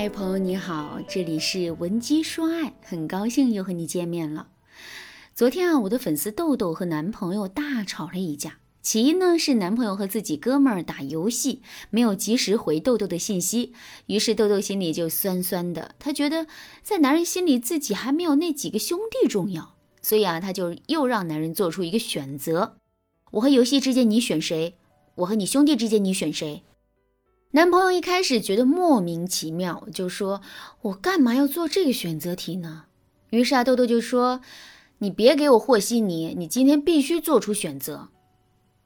嗨，朋友你好，这里是文姬说爱，很高兴又和你见面了。昨天啊，我的粉丝豆豆和男朋友大吵了一架，起因呢是男朋友和自己哥们儿打游戏，没有及时回豆豆的信息，于是豆豆心里就酸酸的。他觉得在男人心里自己还没有那几个兄弟重要，所以啊，他就又让男人做出一个选择：我和游戏之间你选谁？我和你兄弟之间你选谁？男朋友一开始觉得莫名其妙，就说：“我干嘛要做这个选择题呢？”于是啊，豆豆就说：“你别给我和稀泥，你今天必须做出选择。”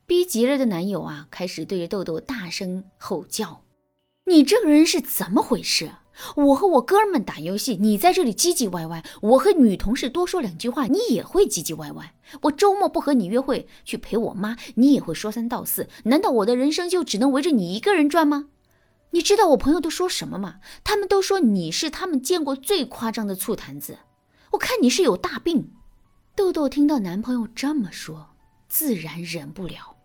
逼急了的男友啊，开始对着豆豆大声吼叫：“你这个人是怎么回事？我和我哥们打游戏，你在这里唧唧歪歪；我和女同事多说两句话，你也会唧唧歪歪；我周末不和你约会去陪我妈，你也会说三道四。难道我的人生就只能围着你一个人转吗？”你知道我朋友都说什么吗？他们都说你是他们见过最夸张的醋坛子。我看你是有大病。豆豆听到男朋友这么说，自然忍不了。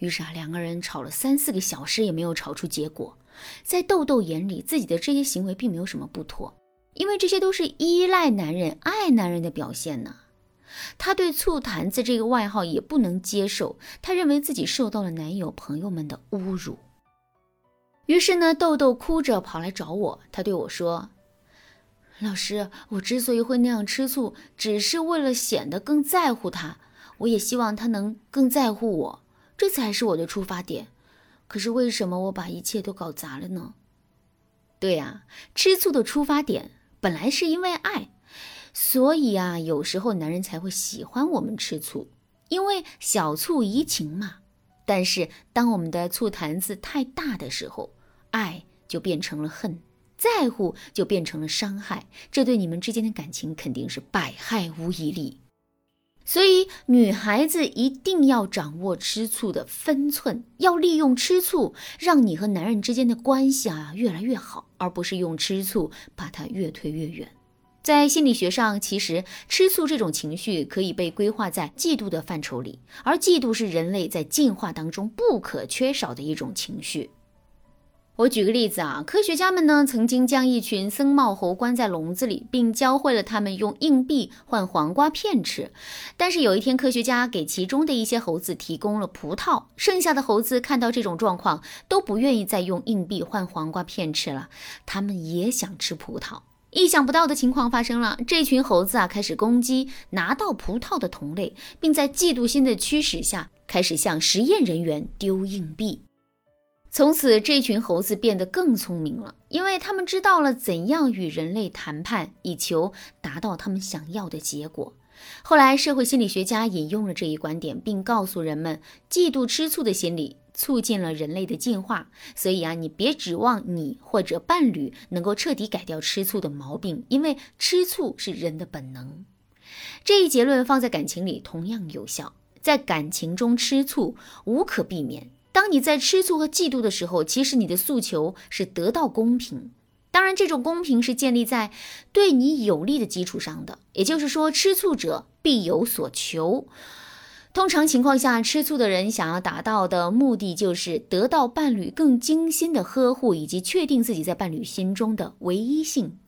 于是啊，两个人吵了三四个小时也没有吵出结果。在豆豆眼里，自己的这些行为并没有什么不妥，因为这些都是依赖男人、爱男人的表现呢。她对醋坛子这个外号也不能接受，她认为自己受到了男友朋友们的侮辱。于是呢，豆豆哭着跑来找我。他对我说：“老师，我之所以会那样吃醋，只是为了显得更在乎他。我也希望他能更在乎我，这才是我的出发点。可是为什么我把一切都搞砸了呢？”对呀，吃醋的出发点本来是因为爱，所以啊，有时候男人才会喜欢我们吃醋，因为小醋怡情嘛。但是当我们的醋坛子太大的时候，爱就变成了恨，在乎就变成了伤害，这对你们之间的感情肯定是百害无一利。所以，女孩子一定要掌握吃醋的分寸，要利用吃醋让你和男人之间的关系啊越来越好，而不是用吃醋把他越推越远。在心理学上，其实吃醋这种情绪可以被规划在嫉妒的范畴里，而嫉妒是人类在进化当中不可缺少的一种情绪。我举个例子啊，科学家们呢曾经将一群僧帽猴关在笼子里，并教会了他们用硬币换黄瓜片吃。但是有一天，科学家给其中的一些猴子提供了葡萄，剩下的猴子看到这种状况，都不愿意再用硬币换黄瓜片吃了，他们也想吃葡萄。意想不到的情况发生了，这群猴子啊开始攻击拿到葡萄的同类，并在嫉妒心的驱使下，开始向实验人员丢硬币。从此，这群猴子变得更聪明了，因为他们知道了怎样与人类谈判，以求达到他们想要的结果。后来，社会心理学家引用了这一观点，并告诉人们，嫉妒吃醋的心理促进了人类的进化。所以啊，你别指望你或者伴侣能够彻底改掉吃醋的毛病，因为吃醋是人的本能。这一结论放在感情里同样有效，在感情中吃醋无可避免。当你在吃醋和嫉妒的时候，其实你的诉求是得到公平。当然，这种公平是建立在对你有利的基础上的。也就是说，吃醋者必有所求。通常情况下，吃醋的人想要达到的目的就是得到伴侣更精心的呵护，以及确定自己在伴侣心中的唯一性。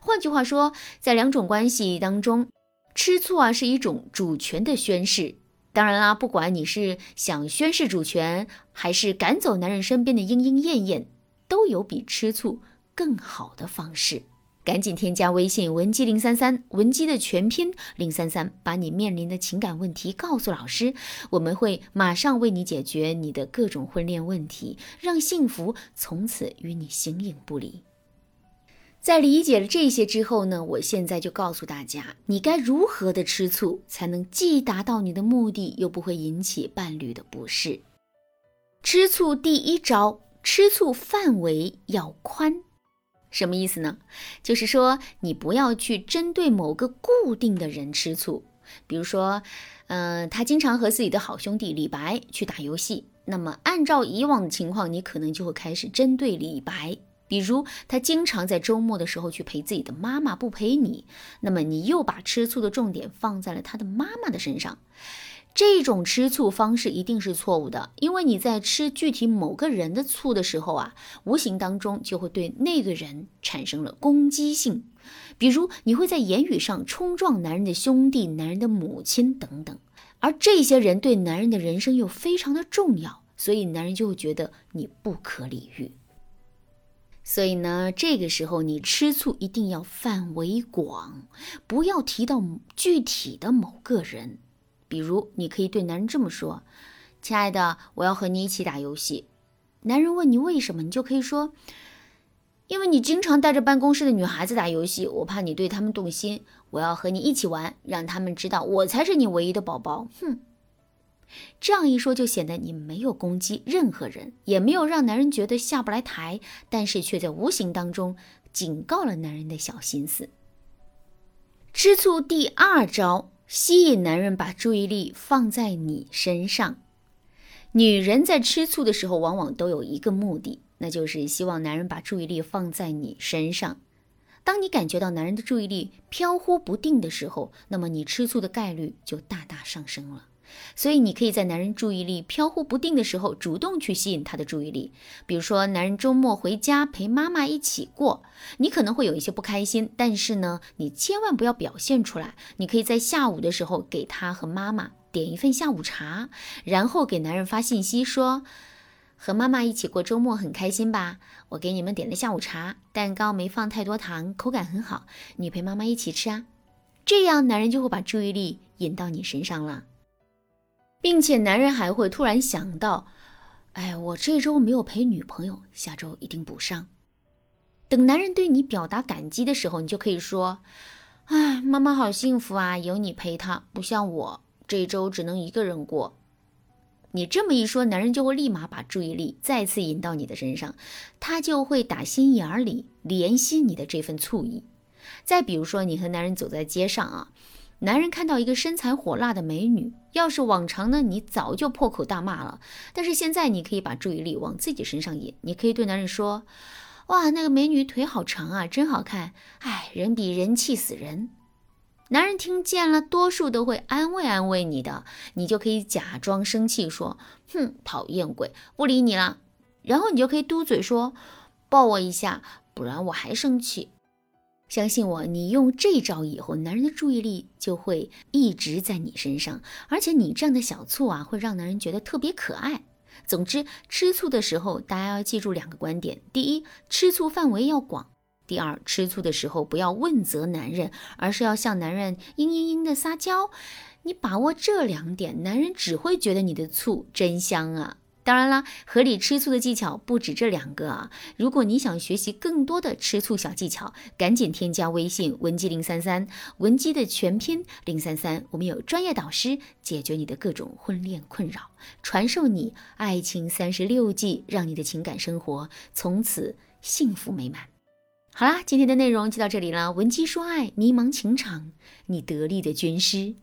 换句话说，在两种关系当中，吃醋啊是一种主权的宣誓。当然啦，不管你是想宣誓主权，还是赶走男人身边的莺莺燕燕，都有比吃醋更好的方式。赶紧添加微信文姬零三三，文姬的全拼零三三，把你面临的情感问题告诉老师，我们会马上为你解决你的各种婚恋问题，让幸福从此与你形影不离。在理解了这些之后呢，我现在就告诉大家，你该如何的吃醋，才能既达到你的目的，又不会引起伴侣的不适。吃醋第一招，吃醋范围要宽，什么意思呢？就是说你不要去针对某个固定的人吃醋，比如说，嗯，他经常和自己的好兄弟李白去打游戏，那么按照以往的情况，你可能就会开始针对李白。比如他经常在周末的时候去陪自己的妈妈，不陪你，那么你又把吃醋的重点放在了他的妈妈的身上。这种吃醋方式一定是错误的，因为你在吃具体某个人的醋的时候啊，无形当中就会对那个人产生了攻击性。比如，你会在言语上冲撞男人的兄弟、男人的母亲等等，而这些人对男人的人生又非常的重要，所以男人就会觉得你不可理喻。所以呢，这个时候你吃醋一定要范围广，不要提到具体的某个人。比如，你可以对男人这么说：“亲爱的，我要和你一起打游戏。”男人问你为什么，你就可以说：“因为你经常带着办公室的女孩子打游戏，我怕你对他们动心，我要和你一起玩，让他们知道我才是你唯一的宝宝。”哼，这样一说就显得你没有攻击任何人，也没有让男人觉得下不来台，但是却在无形当中警告了男人的小心思。吃醋第二招。吸引男人把注意力放在你身上。女人在吃醋的时候，往往都有一个目的，那就是希望男人把注意力放在你身上。当你感觉到男人的注意力飘忽不定的时候，那么你吃醋的概率就大大上升了。所以，你可以在男人注意力飘忽不定的时候，主动去吸引他的注意力。比如说，男人周末回家陪妈妈一起过，你可能会有一些不开心，但是呢，你千万不要表现出来。你可以在下午的时候给他和妈妈点一份下午茶，然后给男人发信息说：“和妈妈一起过周末很开心吧？我给你们点了下午茶，蛋糕没放太多糖，口感很好，你陪妈妈一起吃啊。”这样，男人就会把注意力引到你身上了。并且男人还会突然想到，哎，我这周没有陪女朋友，下周一定补上。等男人对你表达感激的时候，你就可以说，哎，妈妈好幸福啊，有你陪她，不像我这周只能一个人过。你这么一说，男人就会立马把注意力再次引到你的身上，他就会打心眼里怜惜你的这份醋意。再比如说，你和男人走在街上啊。男人看到一个身材火辣的美女，要是往常呢，你早就破口大骂了。但是现在，你可以把注意力往自己身上引。你可以对男人说：“哇，那个美女腿好长啊，真好看！哎，人比人气死人。”男人听见了，多数都会安慰安慰你的。你就可以假装生气说：“哼，讨厌鬼，不理你了。”然后你就可以嘟嘴说：“抱我一下，不然我还生气。”相信我，你用这招以后，男人的注意力就会一直在你身上，而且你这样的小醋啊，会让男人觉得特别可爱。总之，吃醋的时候，大家要记住两个观点：第一，吃醋范围要广；第二，吃醋的时候不要问责男人，而是要向男人嘤嘤嘤的撒娇。你把握这两点，男人只会觉得你的醋真香啊！当然啦，合理吃醋的技巧不止这两个啊！如果你想学习更多的吃醋小技巧，赶紧添加微信文姬零三三，文姬的全拼零三三，我们有专业导师解决你的各种婚恋困扰，传授你爱情三十六计，让你的情感生活从此幸福美满。好啦，今天的内容就到这里了。文姬说爱，迷茫情场，你得力的军师。